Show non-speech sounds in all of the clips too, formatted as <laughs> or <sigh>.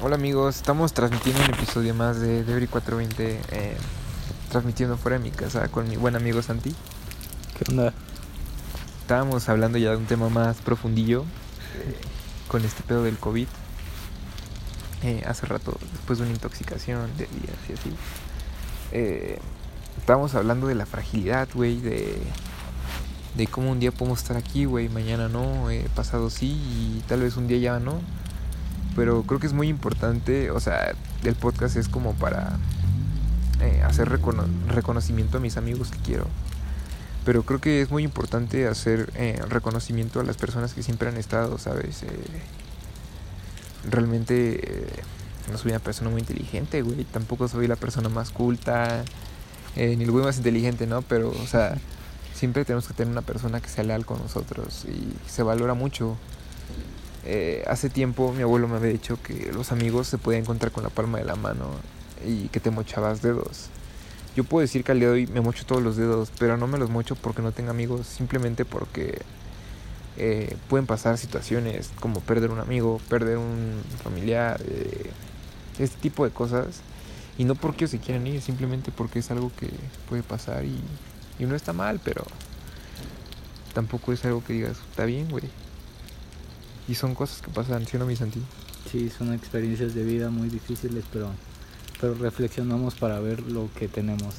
Hola amigos, estamos transmitiendo un episodio más de Debris 420, eh, transmitiendo fuera de mi casa con mi buen amigo Santi. ¿Qué onda? Estábamos hablando ya de un tema más profundillo eh, con este pedo del COVID. Eh, hace rato, después de una intoxicación de días y así. Estábamos hablando de la fragilidad, güey, de, de cómo un día podemos estar aquí, güey, mañana no, pasado sí y tal vez un día ya no. Pero creo que es muy importante, o sea, el podcast es como para eh, hacer recono reconocimiento a mis amigos que quiero. Pero creo que es muy importante hacer eh, reconocimiento a las personas que siempre han estado, ¿sabes? Eh, realmente no soy una persona muy inteligente, güey. Tampoco soy la persona más culta, ni el güey más inteligente, ¿no? Pero, o sea, siempre tenemos que tener una persona que sea leal con nosotros y se valora mucho. Eh, hace tiempo mi abuelo me había dicho que los amigos se podían encontrar con la palma de la mano y que te mochabas dedos. Yo puedo decir que al día de hoy me mocho todos los dedos, pero no me los mocho porque no tengo amigos, simplemente porque eh, pueden pasar situaciones como perder un amigo, perder un familiar, eh, este tipo de cosas. Y no porque se quieran ir, simplemente porque es algo que puede pasar y, y no está mal, pero tampoco es algo que digas, está bien, güey. Y son cosas que pasan, ¿sí o no, mi Santi? Sí, son experiencias de vida muy difíciles, pero, pero reflexionamos para ver lo que tenemos.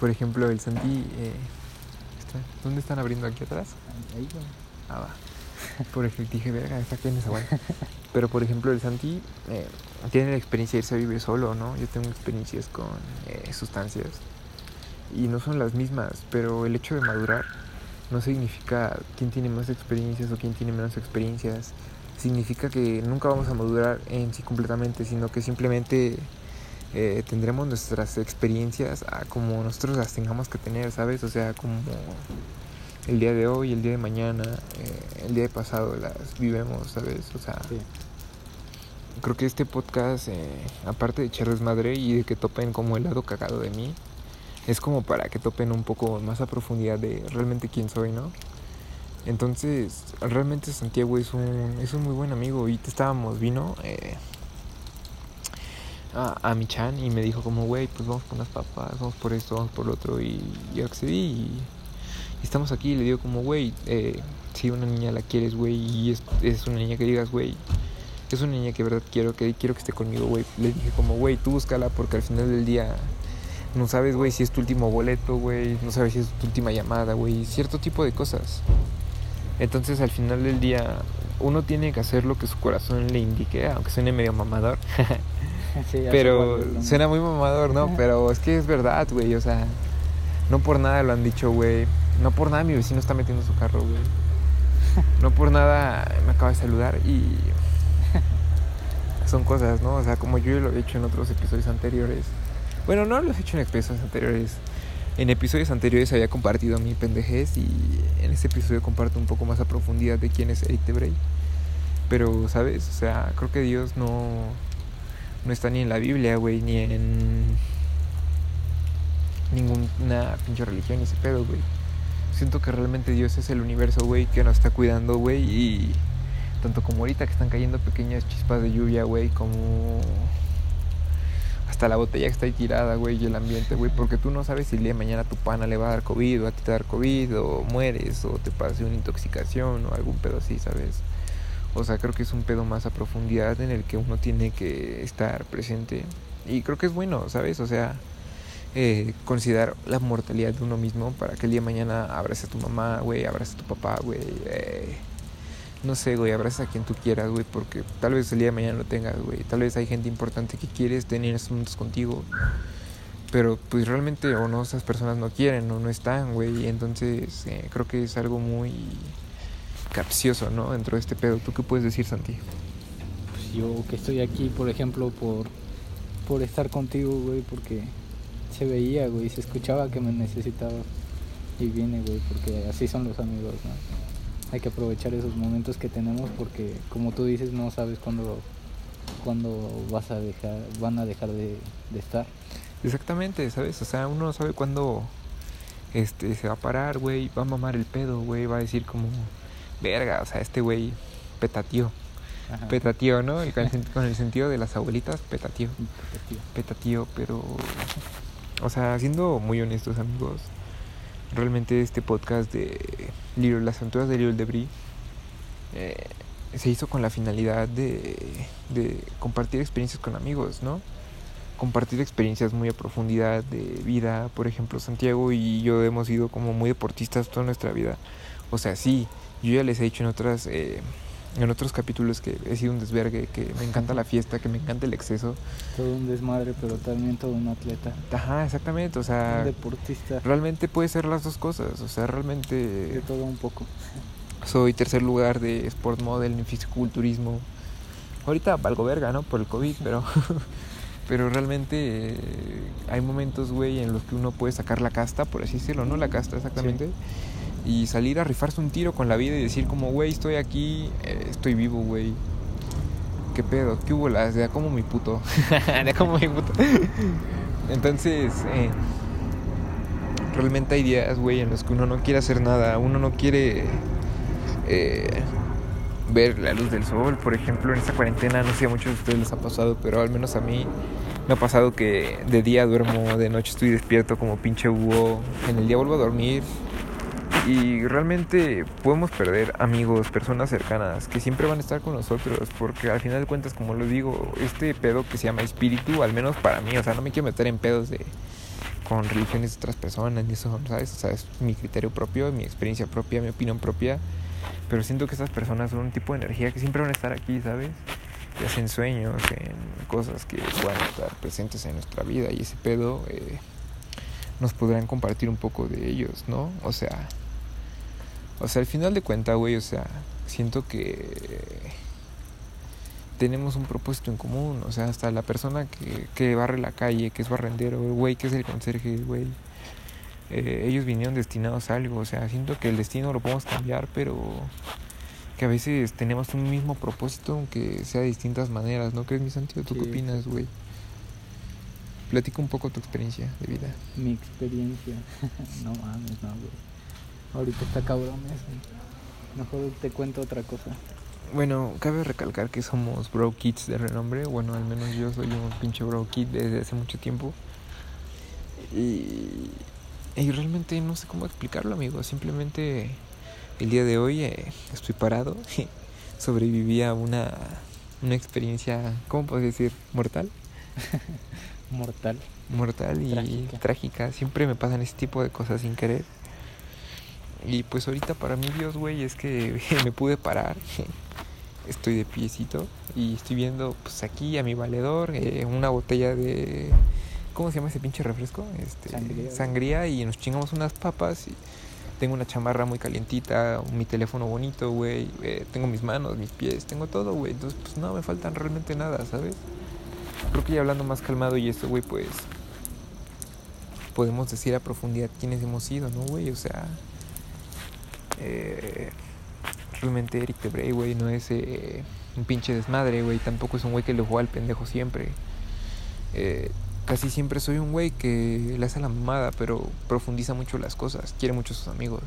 Por ejemplo, el Santi... eh, está- ¿Dónde están abriendo aquí atrás? Ahí, güey. Ah, va. <laughs> Por ejemplo, dije, verga, está aquí en esa. <laughs> Pero por ejemplo, el Santi eh, tiene la experiencia de irse a vivir solo, ¿no? Yo tengo experiencias con eh, sustancias y no son las mismas, pero el hecho de madurar no significa quién tiene más experiencias o quién tiene menos experiencias. Significa que nunca vamos a madurar en sí completamente, sino que simplemente eh, tendremos nuestras experiencias a como nosotros las tengamos que tener, ¿sabes? O sea, como el día de hoy, el día de mañana, eh, el día de pasado las vivemos, ¿sabes? O sea, Sí. creo que este podcast, eh, aparte de echar desmadre y de que topen como el lado cagado de mí, es como para que topen un poco más a profundidad de realmente quién soy, ¿no? Entonces, realmente Santiago es un, es un muy buen amigo y te estábamos, vino eh, a, a mi chan y me dijo como, güey, pues vamos por unas papas, vamos por esto, vamos por lo otro y yo accedí y, y estamos aquí y le digo como, güey, eh, si una niña la quieres, güey, y es, es una niña que digas, güey, es una niña que de verdad quiero que quiero que esté conmigo, güey. Le dije como, güey, tú búscala porque al final del día no sabes, güey, si es tu último boleto, güey, no sabes si es tu última llamada, güey, cierto tipo de cosas. Entonces, al final del día uno tiene que hacer lo que su corazón le indique, aunque suene medio mamador. <laughs> Sí, Pero suena muy mamador, ¿no? Pero es que es verdad, güey. O sea, no por nada lo han dicho, güey. No por nada mi vecino está metiendo su carro, güey. <laughs> No por nada me acaba de saludar y son cosas, ¿no? O sea, como yo lo he hecho en otros episodios anteriores. Bueno, no lo he hecho en episodios anteriores. En episodios anteriores había compartido mi pendejez y en este episodio comparto un poco más a profundidad de quién es Eric. Pero, ¿sabes? O sea, creo que Dios no, no está ni en la Biblia, güey, ni en ninguna pinche religión ni ese pedo, güey. Siento que realmente Dios es el universo, güey, que nos está cuidando, güey, y tanto como ahorita que están cayendo pequeñas chispas de lluvia, güey, como hasta la botella que está ahí tirada, güey, y el ambiente, güey, porque tú no sabes si el día de mañana tu pana le va a dar COVID o a ti te va a dar COVID o mueres o te pase una intoxicación o algún pedo así, ¿sabes? O sea, creo que es un pedo más a profundidad en el que uno tiene que estar presente. Y creo que es bueno, ¿sabes? O sea, eh, considerar la mortalidad de uno mismo para que el día de mañana abraces a tu mamá, güey, abraces a tu papá, güey. eh, no sé, güey, abraces a quien tú quieras, güey, porque tal vez el día de mañana lo tengas, güey. Tal vez hay gente importante que quieres tener en estos momentos contigo. Pero pues realmente o no, esas personas no quieren o no están, güey. Entonces eh, creo que es algo muy capcioso, ¿no? Dentro de este pedo. ¿Tú qué puedes decir, Santi? Pues yo que estoy aquí, por ejemplo, por, por estar contigo, güey, porque se veía, güey, se escuchaba que me necesitaba. Y viene, güey, porque así son los amigos, ¿no? Hay que aprovechar esos momentos que tenemos porque, como tú dices, no sabes cuándo, cuándo vas a dejar, van a dejar de, de estar. Exactamente, ¿sabes? O sea, uno no sabe cuándo este, se va a parar, güey, va a mamar el pedo, güey, va a decir como, verga, o sea, este güey petatío. Ajá. Petatío, ¿no? <laughs> El, con el sentido de las abuelitas, petatío. Tío. Petatío, pero... O sea, siendo muy honestos, amigos, realmente este podcast de Little, las aventuras de Little Debris eh, se hizo con la finalidad de, de compartir experiencias con amigos, ¿no? Compartir experiencias muy a profundidad de vida. Por ejemplo, Santiago y yo hemos sido como muy deportistas toda nuestra vida. O sea, sí, yo ya les he dicho en otras... eh, en otros capítulos que he sido un desvergue, que me encanta la fiesta, que me encanta el exceso. Todo un desmadre, pero también todo un atleta. Ajá, exactamente, o un sea, deportista. realmente puede ser las dos cosas, o sea, De realmente todo un poco. soy tercer lugar de Sport Model en fisiculturismo. Ahorita valgo verga, ¿no? Por el COVID, pero <laughs> pero realmente eh, hay momentos, güey, en los que uno puede sacar la casta, por así decirlo, ¿no? La casta, exactamente. Y salir a rifarse un tiro con la vida y decir como, güey, estoy aquí, eh, estoy vivo, güey. ¿Qué pedo? ¿Qué hubo? Las <laughs> de como mi puto. de como mi puto. Entonces, eh, realmente hay días, güey, en los que uno no quiere hacer nada, uno no quiere eh, ver la luz del sol. Por ejemplo, en esta cuarentena, no sé a muchos de ustedes les ha pasado, pero al menos a mí me ha pasado que de día duermo, de noche estoy despierto como pinche búho, en el día vuelvo a dormir. Y realmente podemos perder amigos, personas cercanas que siempre van a estar con nosotros, porque al final de cuentas, como lo digo, este pedo que se llama espíritu, al menos para mí, o sea, no me quiero meter en pedos de con religiones de otras personas, ni eso, ¿sabes? O sea, es mi criterio propio, mi experiencia propia, mi opinión propia, pero siento que estas personas son un tipo de energía que siempre van a estar aquí, ¿sabes? Ya sea en sueños, en cosas que van a estar presentes en nuestra vida y ese pedo eh, nos podrán compartir un poco de ellos, ¿no? O sea, o sea, al final de cuentas, güey, o sea, siento que tenemos un propósito en común. O sea, hasta la persona que, que barre la calle, que es barrendero, güey, que es el conserje, güey. eh, ellos vinieron destinados a algo. O sea, siento que el destino lo podemos cambiar, pero que a veces tenemos un mismo propósito, aunque sea de distintas maneras, ¿no crees, mi sentido? ¿Tú qué opinas, güey? Platica un poco tu experiencia de vida. Mi experiencia. <laughs> no mames, no, güey. Ahorita está cabrón eso. Mejor te cuento otra cosa. Bueno, cabe recalcar que somos bro kids de renombre. Bueno, al menos yo soy un pinche bro kid desde hace mucho tiempo. Y, y realmente no sé cómo explicarlo, amigo. Simplemente el día de hoy eh, estoy parado. <laughs> Sobreviví a una, una experiencia, ¿cómo puedo decir? Mortal. <laughs> Mortal. Mortal y Trágica. trágica. Siempre me pasan ese tipo de cosas sin querer. Y pues ahorita para mí Dios, güey, es que <laughs> me pude parar. <laughs> Estoy de piecito y estoy viendo pues aquí a mi valedor eh, una botella de ¿cómo se llama ese pinche refresco? Este Sangría. sangría y nos chingamos unas papas y tengo una chamarra muy calientita, mi teléfono bonito, güey, eh, tengo mis manos, mis pies, tengo todo, güey. Entonces, pues no me faltan realmente nada, ¿sabes? Creo que ya hablando más calmado y esto, güey, pues podemos decir a profundidad quiénes hemos sido, ¿no, güey? O sea, eh, realmente Eric Debrey, güey, no es eh, un pinche desmadre, güey. Tampoco es un güey que le juega al pendejo siempre. Eh, casi siempre soy un güey que le hace la mamada, pero profundiza mucho las cosas, quiere mucho a sus amigos.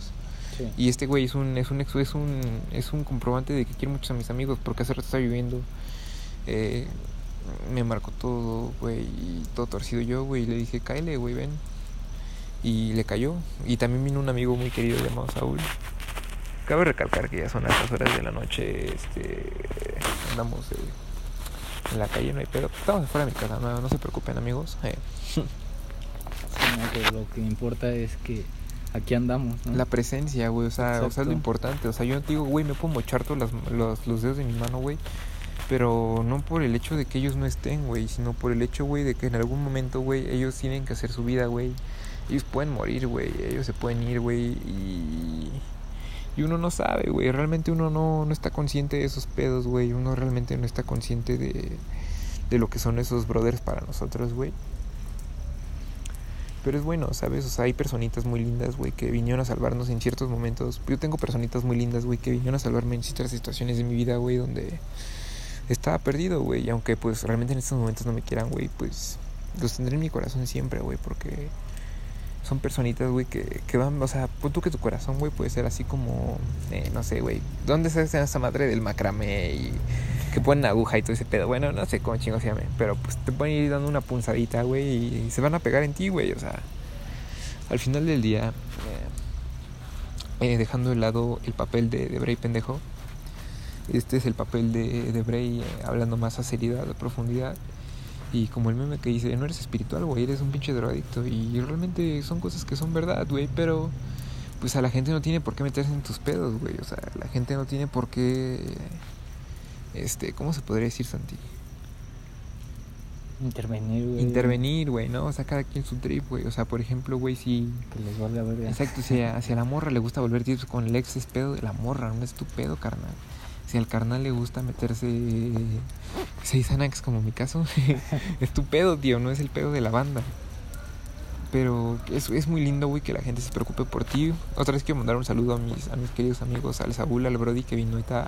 Sí. Y este güey es un, es un, es un, es un comprobante de que quiere mucho a mis amigos, porque hace rato está viviendo. Eh, me marcó todo, güey, y todo torcido yo, güey, y le dije, cáele, güey, ven. Y le cayó. Y también vino un amigo muy querido llamado Saúl. Cabe recalcar que ya son altas horas de la noche, este, andamos eh, en la calle, no hay pedo. Estamos afuera de mi casa, no, no se preocupen, amigos. Eh, lo que importa es que aquí andamos, ¿no? La presencia, güey, o sea, o sea, es lo importante. O sea, yo no te digo, güey, me puedo mochar todos las- los, los dedos de mi mano, güey. Pero no por el hecho de que ellos no estén, güey, sino por el hecho, güey, de que en algún momento, güey, ellos tienen que hacer su vida, güey. Ellos pueden morir, güey, ellos se pueden ir, güey, y... Y uno no sabe, güey, realmente uno no, no está consciente de esos pedos, güey. Uno realmente no está consciente de, de lo que son esos brothers para nosotros, güey. Pero es bueno, ¿sabes? O sea, hay personitas muy lindas, güey, que vinieron a salvarnos en ciertos momentos. Yo tengo personitas muy lindas, güey, que vinieron a salvarme en ciertas situaciones de mi vida, güey, donde estaba perdido, güey. Y aunque, pues, realmente en estos momentos no me quieran, güey, pues, los tendré en mi corazón siempre, güey, porque son personitas, güey, que, que van, o sea, pon tú que tu corazón, güey, puede ser así como, eh, no sé, güey, ¿dónde se hace esa madre del macramé y que ponen aguja y todo ese pedo. Bueno, no sé cómo chingo se llame, pero pues te pueden ir dando una punzadita, güey, y se van a pegar en ti, güey. O sea, al final del día, eh, eh, dejando de lado el papel de, de Bray pendejo, este es el papel de, de Bray eh, hablando más a seriedad, a profundidad. Y como el meme que dice, no eres espiritual, güey, eres un pinche drogadicto. Y realmente son cosas que son verdad, güey, pero pues a la gente no tiene por qué meterse en tus pedos, güey. O sea, la gente no tiene por qué... Este, ¿cómo se podría decir, Santi? Intervenir, güey. Intervenir, güey, ¿no? O sea, cada quien su trip, güey. O sea, por ejemplo, güey, si... Que les vale a ver. Exacto, si a, si a la <laughs> morra le gusta volver tips con el ex es pedo de la morra, no es tu pedo, carnal. Si al carnal le gusta meterse seis anax como mi caso, <laughs> es tu pedo, tío, no es el pedo de la banda. Pero es, es muy lindo, güey, que la gente se preocupe por ti. Otra vez quiero mandar un saludo a mis, a mis queridos amigos, al Saúl, al Brody, que vino ahorita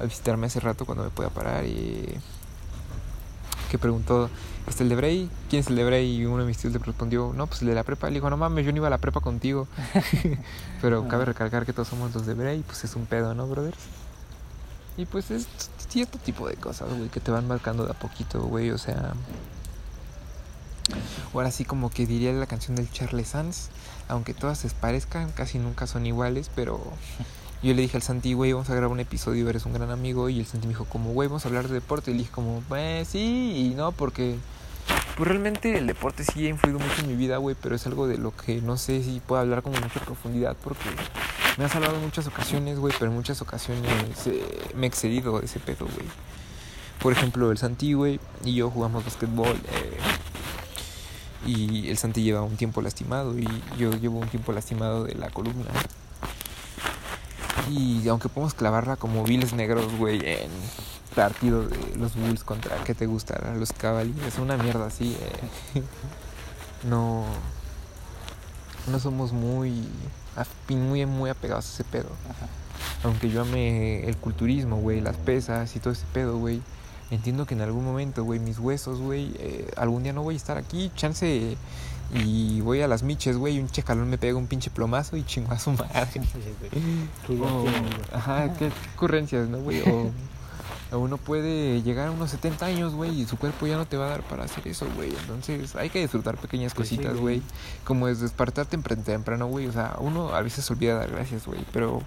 a visitarme hace rato cuando me pueda parar y que preguntó, ¿este el de Bray? ¿Quién es el de Bray? Y uno de mis tíos le respondió, no, pues el de la prepa. Le dijo, no mames, yo no iba a la prepa contigo. <laughs> Pero <laughs> cabe recalcar que todos somos los de Bray, pues es un pedo, ¿no, brothers? Y pues es cierto tipo de cosas, güey, que te van marcando de a poquito, güey, o sea... Ahora sí como que diría la canción del Charles Sanz, aunque todas se parezcan, casi nunca son iguales, pero yo le dije al Santi, güey, vamos a grabar un episodio, eres un gran amigo, y el Santi me dijo como, güey, vamos a hablar de deporte, y le dije como, pues sí y no, porque pues realmente el deporte sí ha influido mucho en mi vida, güey, pero es algo de lo que no sé si puedo hablar con mucha profundidad, porque me has hablado en muchas ocasiones, güey, pero en muchas ocasiones eh, me he excedido de ese pedo, güey. Por ejemplo, el Santi, güey, y yo jugamos basquetbol. Eh, y el Santi lleva un tiempo lastimado y yo llevo un tiempo lastimado de la columna. Y aunque podemos clavarla como viles negros, güey, en partido de los Bulls contra, ¿qué te gusta? Los Cavaliers, una mierda así. Eh. <laughs> no, no somos muy muy, muy apegados a ese pedo. Aunque yo ame el culturismo, güey, las pesas y todo ese pedo, güey. Entiendo que en algún momento, güey, mis huesos, güey, eh, algún día no voy a estar aquí, chance. Y voy a las miches, güey, y un checalón me pega un pinche plomazo y chingo a su madre. ajá, qué ocurrencias, ¿no, güey? O, uno puede llegar a unos 70 años, güey, y su cuerpo ya no te va a dar para hacer eso, güey. Entonces hay que disfrutar pequeñas cositas, güey. Como es despertarte temprano, güey. O sea, uno a veces olvida dar gracias, güey. Pero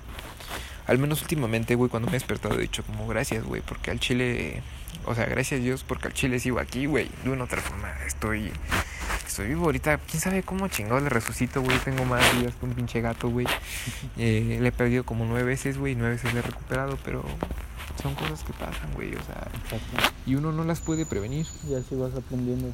al menos últimamente, güey, cuando me he despertado he dicho como gracias, güey. Porque al chile, o sea, gracias a Dios porque al chile sigo aquí, güey. De una otra forma, estoy... Estoy vivo ahorita, quién sabe cómo chingados le resucito, güey. Tengo más días que un pinche gato, güey. <laughs> Eh, le he perdido como nueve veces, güey. Nueve veces le he recuperado, pero son cosas que pasan, güey, o sea, y uno no las puede prevenir. Y así vas aprendiendo.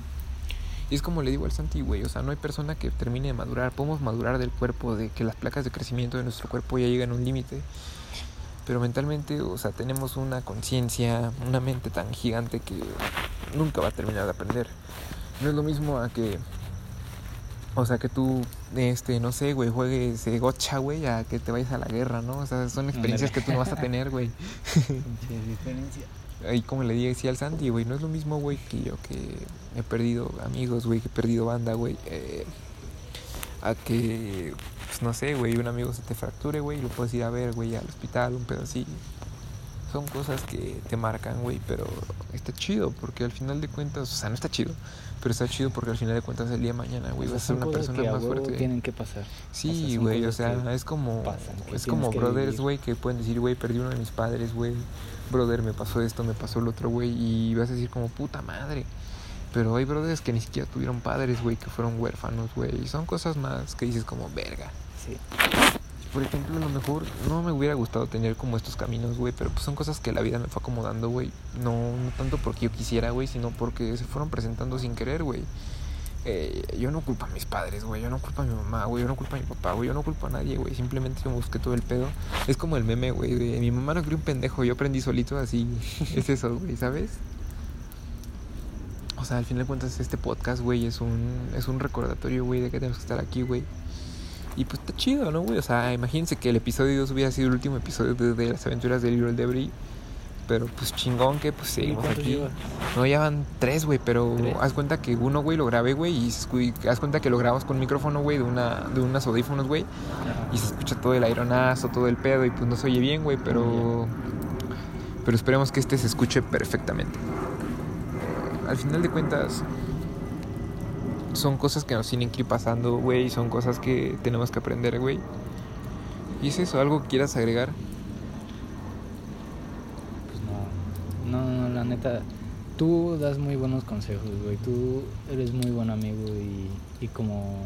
Y es como le digo al Santi, güey, o sea, no hay persona que termine de madurar. Podemos madurar del cuerpo, de que las placas de crecimiento de nuestro cuerpo ya llegan a un límite. Pero mentalmente, o sea, tenemos una conciencia, una mente tan gigante que nunca va a terminar de aprender. No es lo mismo a que o sea, que tú, este, no sé, güey, juegues eh, gocha, güey, a que te vayas a la guerra, ¿no? O sea, son experiencias que tú no vas a tener, güey. <laughs> y como le dije al Santi, güey, no es lo mismo, güey, que yo que he perdido amigos, güey, que he perdido banda, güey. Eh, a que, pues no sé, güey, un amigo se te fracture, güey, y lo puedes ir a ver, güey, al hospital, un pedo así. Son cosas que te marcan, güey, pero está chido, porque al final de cuentas, o sea, no está chido pero está chido porque al final de cuentas el día de mañana, güey, vas a ser una persona más fuerte. Tienen que pasar. Sí, güey, o sea, es como es como brothers, güey, que pueden decir, güey, perdí uno de mis padres, güey. Brother, me pasó esto, me pasó el otro, güey, y vas a decir como puta madre. Pero hay brothers que ni siquiera tuvieron padres, güey, que fueron huérfanos, güey. Y son cosas más que dices como verga. Sí por ejemplo, a lo mejor no me hubiera gustado tener como estos caminos, güey, pero pues son cosas que la vida me fue acomodando, güey. No, no tanto porque yo quisiera, güey, sino porque se fueron presentando sin querer, güey. Eh, yo no culpo a mis padres, güey, yo no culpo a mi mamá, güey, yo no culpo a mi papá, güey, yo no culpo a nadie, güey, simplemente yo busqué todo el pedo. Es como el meme, güey, de mi mamá no crió un pendejo, yo aprendí solito, así <laughs> es eso, güey, ¿sabes? O sea, al fin de cuentas este podcast, güey, es un, es un recordatorio, güey, de que tenemos que estar aquí, güey. Y pues está chido, ¿no, güey? O sea, imagínense que el episodio 2 hubiera sido el último episodio de, las aventuras de Little Debris. Pero pues chingón que pues seguimos aquí. No, ya van tres, güey, pero haz cuenta que uno, güey, lo grabé, güey, y haz cuenta que lo grabamos con micrófono, güey, de, una, de unas audífonos, güey. Y se escucha todo el aeronazo, todo el pedo, y pues no se oye bien, güey, pero... pero esperemos que este se escuche perfectamente. Al final de cuentas, son cosas que nos tienen que ir pasando, güey, son cosas que tenemos que aprender, güey. ¿Y es eso? ¿Algo que quieras agregar? Pues no, no, no, la neta, tú das muy buenos consejos, güey, tú eres muy buen amigo y, y como,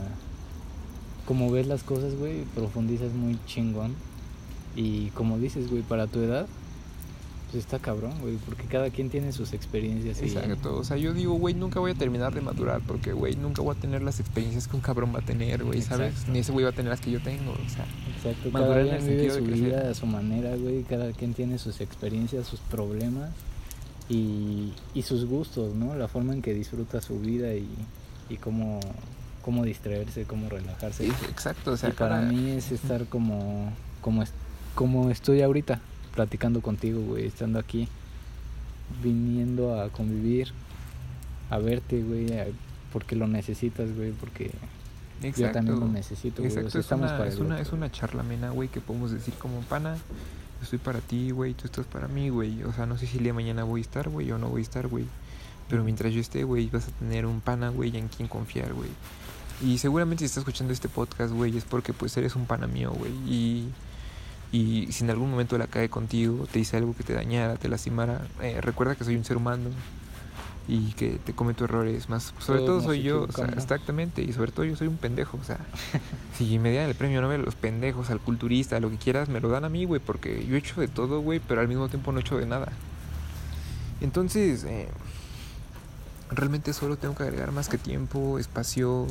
como ves las cosas, güey, profundizas muy chingón. Y como dices, güey, para tu edad, pues está cabrón, güey, porque cada quien tiene sus experiencias. y- Exacto, o sea, yo digo, güey, nunca voy a terminar de madurar porque, güey, nunca voy a tener las experiencias que un cabrón va a tener, güey, ¿sabes? Ni ese güey va a tener las que yo tengo, o sea. Exacto, Madurar cada en quien el vive sentido su de vida a su manera, güey. Cada quien tiene sus experiencias, sus problemas y, y sus gustos, ¿no? La forma en que disfruta su vida y, y cómo, cómo distraerse, cómo relajarse. Sí, exacto, o sea, y para cada- mí es estar como, como, es- como estoy ahorita, platicando contigo, güey, estando aquí, viniendo a convivir, a verte, güey, porque lo necesitas, güey, porque yo también lo necesito, güey. o Exacto, sea, es estamos una, para es, una, es una charla amena, güey, que podemos decir como pana. Yo estoy para ti, güey, tú estás para mí, güey. O sea, no sé si el día de mañana voy a estar, güey, o no voy a estar, güey. Pero mientras yo esté, güey, vas a tener un pana, güey, en quien confiar, güey. Y seguramente si estás escuchando este podcast, güey, es porque pues eres un pana mío, güey. Y, y si en algún momento la cae contigo, te dice algo que te dañara, te lastimara, eh, recuerda que soy un ser humano y que te cometo errores más. Sobre todo soy yo, o sea, equivocamos. exactamente, y sobre todo yo soy un pendejo, o sea, <laughs> si me dieran el premio Nobel los pendejos, al culturista, a lo que quieras, me lo dan a mí, güey, porque yo he hecho de todo, güey, pero al mismo tiempo no he hecho de nada. Entonces, eh, realmente solo tengo que agregar más que tiempo, espacio,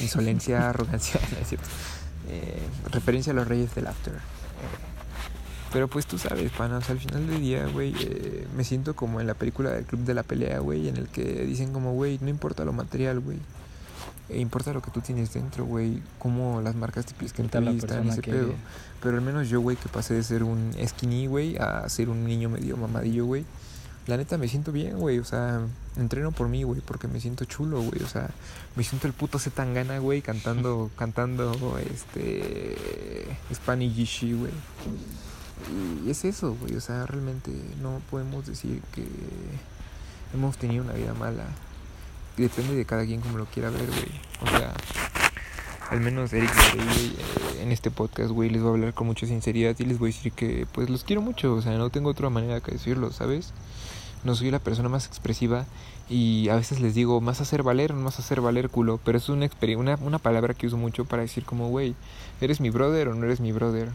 insolencia, <laughs> arrogancia, <laughs> no es cierto. Eh, referencia a los reyes del after. Pero pues tú sabes, pana, o sea, al final del día, güey, eh, me siento como en la película del Club de la Pelea, güey, en el que dicen como, güey, no importa lo material, güey. eh, importa lo que tú tienes dentro, güey, cómo las marcas te la entrevistan, persona ese que pedo. Pero al menos yo, güey, que pasé de ser un skinny, güey, a ser un niño medio mamadillo, güey. La neta me siento bien, güey. O sea, entreno por mí, güey, porque me siento chulo, güey. O sea, me siento el puto Zetangana, güey, cantando, <laughs> cantando, este, Spanish güey. Y es eso, güey. O sea, realmente no podemos decir que hemos tenido una vida mala. Depende de cada quien como lo quiera ver, güey. O sea, al menos Eric güey, eh, en este podcast, güey, les voy a hablar con mucha sinceridad y les voy a decir que, pues, los quiero mucho. O sea, no tengo otra manera que decirlo, ¿sabes? No soy la persona más expresiva y a veces les digo más hacer valer, más hacer valer culo. Pero es una, una, una palabra que uso mucho para decir como, güey, ¿eres mi brother o no eres mi brother?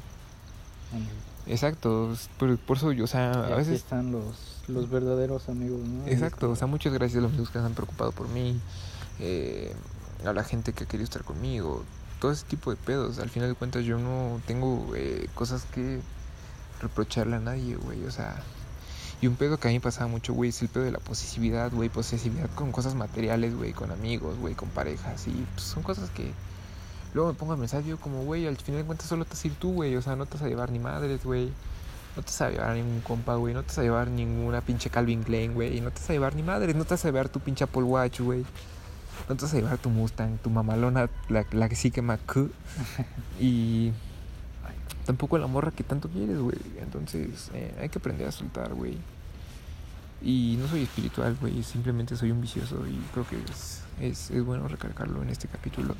Exacto, es por, por eso yo, o sea, a aquí veces... están los, los verdaderos amigos, ¿no? Exacto, o sea, muchas gracias a los amigos que se han preocupado por mí, eh, a la gente que ha querido estar conmigo, todo ese tipo de pedos. Al final de cuentas yo no tengo eh, cosas que reprocharle a nadie, güey, o sea... Y un pedo que a mí me pasaba mucho, güey, es el pedo de la posesividad, güey, posesividad con cosas materiales, güey, con amigos, güey, con parejas, y pues, son cosas que... Luego me pongo a pensar, yo como, güey, al final de cuentas solo te vas a ir tú, güey, o sea, no te vas a llevar ni madres, güey. No te vas a llevar ningún compa, güey. No te vas a llevar ninguna pinche Calvin Klein, güey. No te vas a llevar ni madres. No te vas a llevar tu pinche Apple Watch, güey. No te vas a llevar tu Mustang, tu mamalona, la, la que sí que Macu. Y tampoco la morra que tanto quieres, güey. Entonces, eh, hay que aprender a soltar, güey. Y no soy espiritual, güey. Simplemente soy un vicioso. Y creo que es, es, es bueno recalcarlo en este capítulo.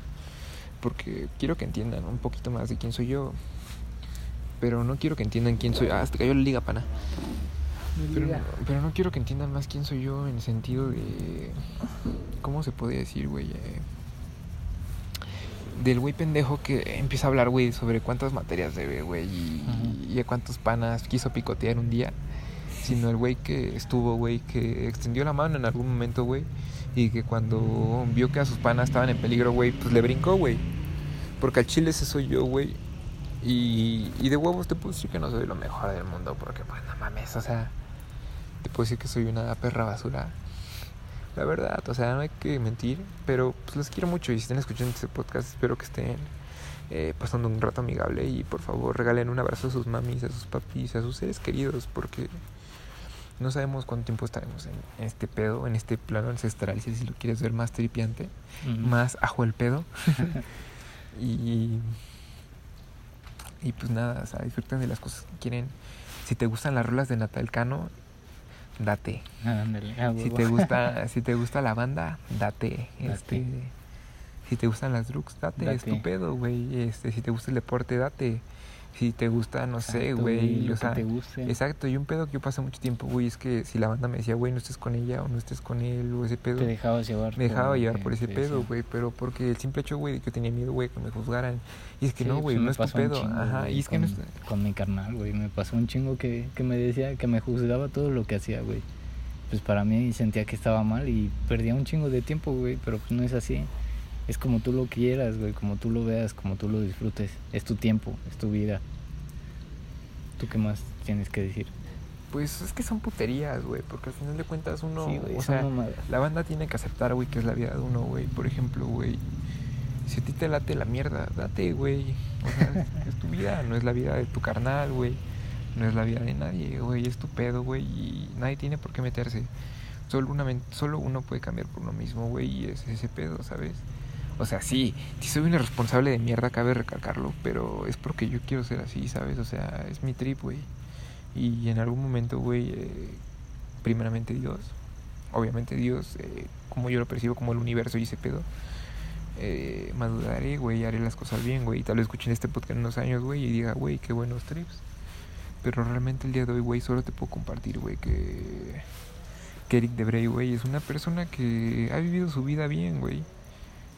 Porque quiero que entiendan un poquito más de quién soy yo. Pero no quiero que entiendan quién soy. Ah, te cayó la liga, pana. Pero, no- pero no quiero que entiendan más quién soy yo en el sentido de. ¿Cómo se puede decir, güey? Eh, del güey pendejo que empieza a hablar, güey, sobre cuántas materias debe, güey, y, a cuántos panas quiso picotear un día. Sino el güey que estuvo, güey, que extendió la mano en algún momento, güey, y que cuando vio que a sus panas estaban en peligro, güey, pues le brincó, güey. Porque al chile ese soy yo, güey. Y, y de huevos te puedo decir que no soy lo mejor del mundo, porque pues no mames, o sea, te puedo decir que soy una perra basura. La verdad, o sea, no hay que mentir, pero pues los quiero mucho y si están escuchando este podcast, espero que estén eh, pasando un rato amigable y por favor regalen un abrazo a sus mamis, a sus papis, a sus seres queridos, porque no sabemos cuánto tiempo estaremos en, este pedo, en este plano ancestral, si lo quieres ver más tripiante, más ajo el pedo. <laughs> y, y pues nada, o sea, disfruten de las cosas que quieren. Si te gustan las rolas de Natal Cano, date. Ándale, a Si te gusta, <laughs> si te gusta la banda, date. Date. Este, si te gustan las drugs, date, es tu Date. pedo, güey. Este, si te gusta el deporte, date. Si te gusta, no sé, güey. lo O que te guste. exacto. Y un pedo que yo pasé mucho tiempo, güey, es que si la banda me decía, güey, no estés con ella o no estés con él o ese pedo. Te dejabas llevar. Me dejaba por llevar por ese pedo, güey, pero porque el simple hecho, güey, de que yo tenía miedo, güey, que me juzgaran. Y es que Sí, no, güey, no es tu pedo. chingo, Ajá, y es que no con, es... con mi carnal, güey. Me pasó un chingo que, que me decía que me juzgaba todo lo que hacía, güey. Pues para mí sentía que estaba mal y perdía un chingo de tiempo, güey. Pero pues no es así. Es como tú lo quieras, güey. Como tú lo veas, como tú lo disfrutes. Es tu tiempo, es tu vida. ¿Tú qué más tienes que decir? Pues es que son puterías, güey, porque al final de cuentas uno, sí, güey, o sea, la banda tiene que aceptar, güey, que es la vida de uno, güey. Por ejemplo, güey, si a ti te late la mierda, date, güey. O sea, es, tu vida, no es la vida de tu carnal, güey. No es la vida de nadie, güey, es tu pedo, güey, y nadie tiene por qué meterse. Solo, una, solo uno puede cambiar por uno mismo, güey, y es ese pedo, ¿sabes? O sea, sí, si soy un irresponsable de mierda, cabe recalcarlo, pero es porque yo quiero ser así, ¿sabes? O sea, es mi trip, güey. Y en algún momento, güey, eh, primeramente Dios, obviamente Dios, eh, como yo lo percibo como el universo y ese pedo, eh, maduraré, güey, haré las cosas bien, güey. y Tal vez escuchen este podcast en unos años, güey, y diga, güey, qué buenos trips. Pero realmente el día de hoy, güey, solo te puedo compartir, güey, que, que Eric Debray, güey, es una persona que ha vivido su vida bien, güey.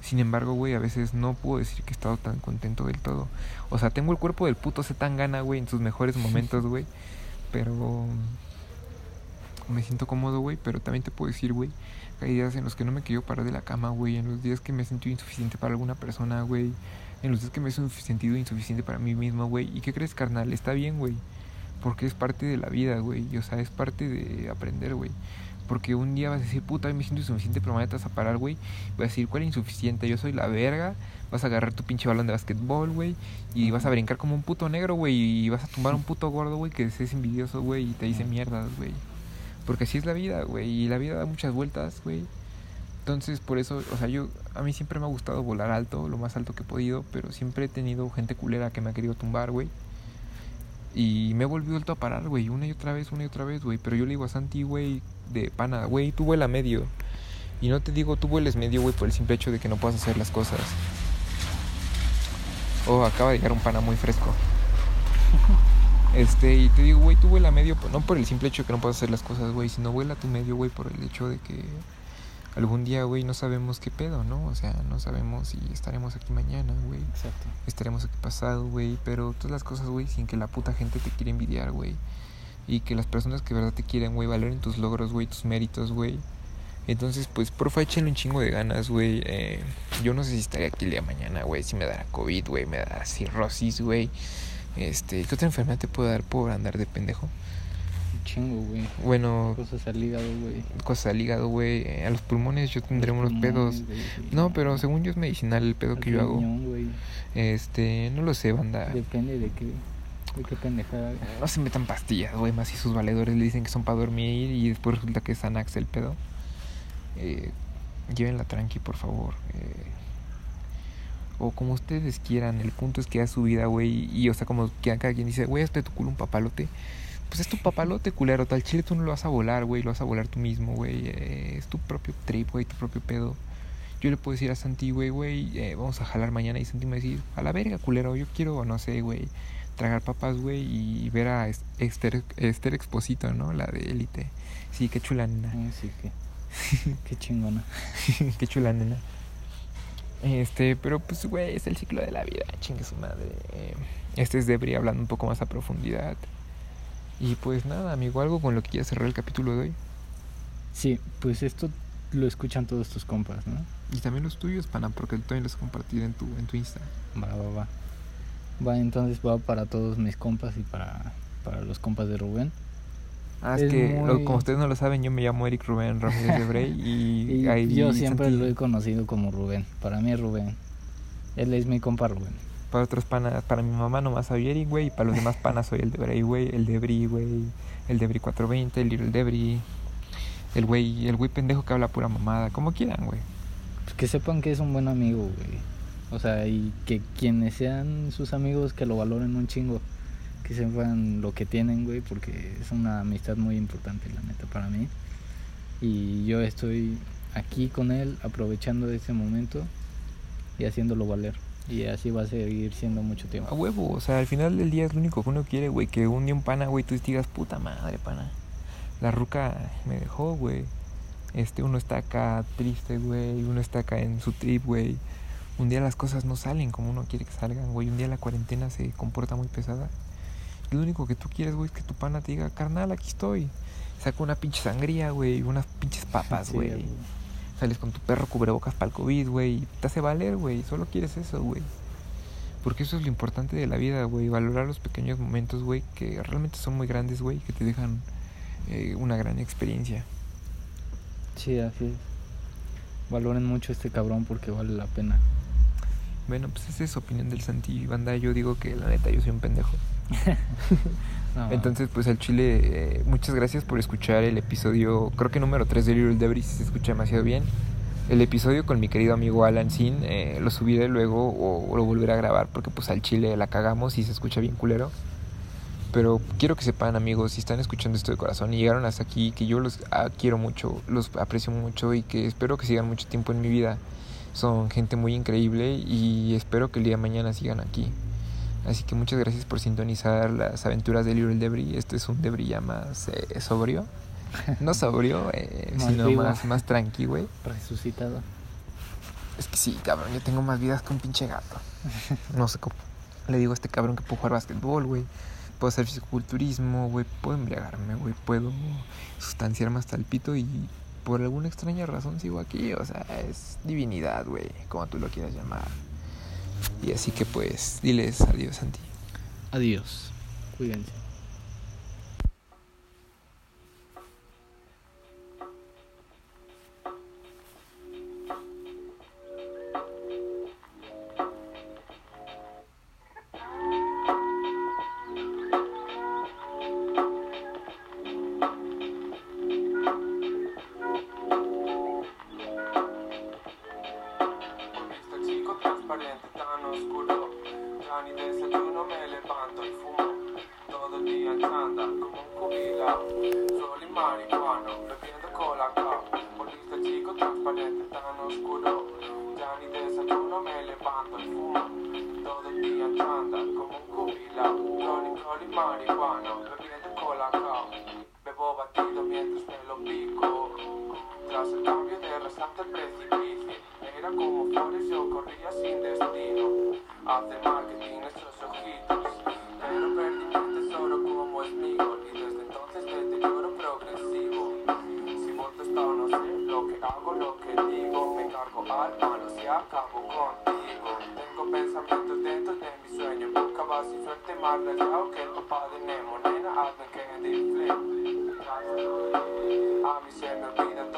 Sin embargo, güey, a veces no puedo decir que he estado tan contento del todo. O sea, tengo el cuerpo del puto Zetangana, güey, en sus mejores momentos, güey. Pero me siento cómodo, güey. Pero también te puedo decir, güey, que hay días en los que no me quiero parar de la cama, güey. En los días que me he sentido insuficiente para alguna persona, güey. En los días que me he sentido insuficiente para mí mismo, güey. ¿Y qué crees, carnal? Está bien, güey. Porque es parte de la vida, güey. Y, o sea, es parte de aprender, güey. Porque un día vas a decir, puta, me siento insuficiente, pero mañana te vas a parar, güey. Vas a decir, ¿cuál es insuficiente? Yo soy la verga. Vas a agarrar tu pinche balón de basquetbol, güey. Y vas a brincar como un puto negro, güey. Y vas a tumbar a un puto gordo, güey, que es envidioso, güey. Y te dice mierdas, güey. Porque así es la vida, güey. Y la vida da muchas vueltas, güey. Entonces, por eso, o sea, yo, a mí siempre me ha gustado volar alto, lo más alto que he podido. Pero siempre he tenido gente culera que me ha querido tumbar, güey. Y me he vuelto a parar, güey, una y otra vez, una y otra vez, güey. Pero yo le digo a Santi, güey, de pana, güey, tú vuela medio. Y no te digo tú vueles medio, güey, por el simple hecho de que no puedas hacer las cosas. Oh, acaba de llegar un pana muy fresco. Este, y te digo, güey, tú vuela medio, no por el simple hecho de que no puedas hacer las cosas, güey, sino vuela tu medio, güey, por el hecho de que algún día, güey, no sabemos qué pedo, ¿no? O sea, no sabemos si estaremos aquí mañana, güey Exacto. estaremos aquí pasado, güey. Pero todas las cosas, güey, sin que la puta gente te quiera envidiar, güey. Y que las personas que de verdad te quieren, güey, valoren tus logros, güey, tus méritos, güey. Entonces, pues, porfa, échenle un chingo de ganas, güey. Eh, yo no sé si estaré aquí el día de mañana, güey. Si me dará COVID, güey, me dará cirrosis, güey. Este, ¿qué otra enfermedad te puede dar por andar de pendejo? Chingo, güey. Bueno, Cosas al hígado, güey. cosas al hígado, güey. A los pulmones yo tendré Los unos pulmones, pedos. No, pero según yo es medicinal el pedo Al que yo hago. Este, no lo sé, banda. Depende de qué, de qué pendejada. No se metan pastillas, güey, más si sus valedores le dicen que son para dormir y después resulta que es Xanax el pedo. Eh, llévenla tranqui, por favor. eh. o como ustedes quieran, el punto es que haz su vida, güey. Y, o sea, como que cada quien dice, güey, hazte tu culo un papalote. Pues es tu papalote, culero. Tal chile tú no lo vas a volar, güey. Lo vas a volar tú mismo, güey. eh, es tu propio trip, güey, tu propio pedo. Yo le puedo decir a Santi, güey, güey, eh, vamos a jalar mañana. Y Santi me va a decir, a la verga, culero. Yo quiero, no sé, güey, tragar papas, güey, y ver a Es- Esther, Esther Exposito, ¿no? La de Élite. Sí, qué chula nena. Así que. <laughs> Qué chingona. <laughs> qué chula nena. Este, pero pues, güey, es el ciclo de la vida. Chingue su madre. Este es Debris hablando un poco más a profundidad. Y pues nada, amigo, algo con lo que quieras cerrar el capítulo de hoy. Sí, pues esto lo escuchan todos tus compas, ¿no? Y también los tuyos, pana, porque también los compartí en tu, en tu Insta. Va, va, va. Va, entonces va para todos mis compas y para, para los compas de Rubén. Ah, es, Es que, muy- como ustedes no lo saben, yo me llamo Eric Rubén Ramírez de Brey <laughs> y, Y ahí yo siempre Santi- lo he conocido como Rubén. Para mí es Rubén. Él es mi compa Rubén. Para otros panas, para mi mamá nomás soy Eric, güey, y para los demás panas soy el de Brey, güey, el Debris, güey, el Debris 420, el Little Debris, el güey, el güey pendejo que habla pura mamada, como quieran, güey. Pues que sepan que es un buen amigo, güey. O sea, y que quienes sean sus amigos que lo valoren un chingo. Que sepan lo que tienen, güey, porque es una amistad muy importante, la neta, para mí. Y yo estoy aquí con él, aprovechando ese momento y haciéndolo valer. Y así va a seguir siendo mucho A tiempo. huevo, o sea, al final del día es lo único que uno quiere, güey. Que un día un pana, güey, tú digas, puta madre, pana. La ruca me dejó, güey. Este, uno está acá triste, güey. Uno está acá en su trip, güey. Un día las cosas no salen como uno quiere que salgan, güey. Un día la cuarentena se comporta muy pesada. Y lo único que tú quieres, güey, es que tu pana te diga, carnal, aquí estoy. Saca una pinche sangría, güey. Unas pinches papas, güey. Sales con tu perro cubrebocas para el COVID, güey. Te hace valer, güey. Solo quieres eso, güey. Porque eso es lo importante de la vida, güey. Valorar los pequeños momentos, güey, que realmente son muy grandes, güey, que te dejan eh, una gran experiencia. Sí, así es. Valoren mucho a este cabrón porque vale la pena. Bueno, pues esa es opinión del Santi Banda. Yo digo que la neta yo soy un pendejo. <laughs> Entonces, pues al Chile, eh, muchas gracias por escuchar el episodio, creo que número 3 de Little Debris, se escucha demasiado bien. El episodio con mi querido amigo Alan Sin, eh, lo subiré luego o, lo volveré a grabar porque pues al Chile la cagamos y se escucha bien culero. Pero quiero que sepan amigos, si están escuchando esto de corazón y llegaron hasta aquí, que yo los quiero mucho, los aprecio mucho y que espero que sigan mucho tiempo en mi vida. Son gente muy increíble y espero que el día de mañana sigan aquí. Así que muchas gracias por sintonizar las aventuras de Little Debris. Este es un Debris ya más eh, sobrio. No sobrio, eh, <laughs> Más sino vivo. más, más tranqui, güey. Resucitado. Es que sí, cabrón, yo tengo más vidas que un pinche gato. No sé cómo. Le digo a este cabrón que puedo jugar basquetbol, güey. Puedo hacer fisiculturismo, güey. Puedo embriagarme, güey. Puedo sustanciarme hasta el pito y por alguna extraña razón sigo aquí. O sea, es divinidad, güey. Como tú lo quieras llamar. Y así que pues, diles adiós, Santi. Adiós. Cuídense. Nena,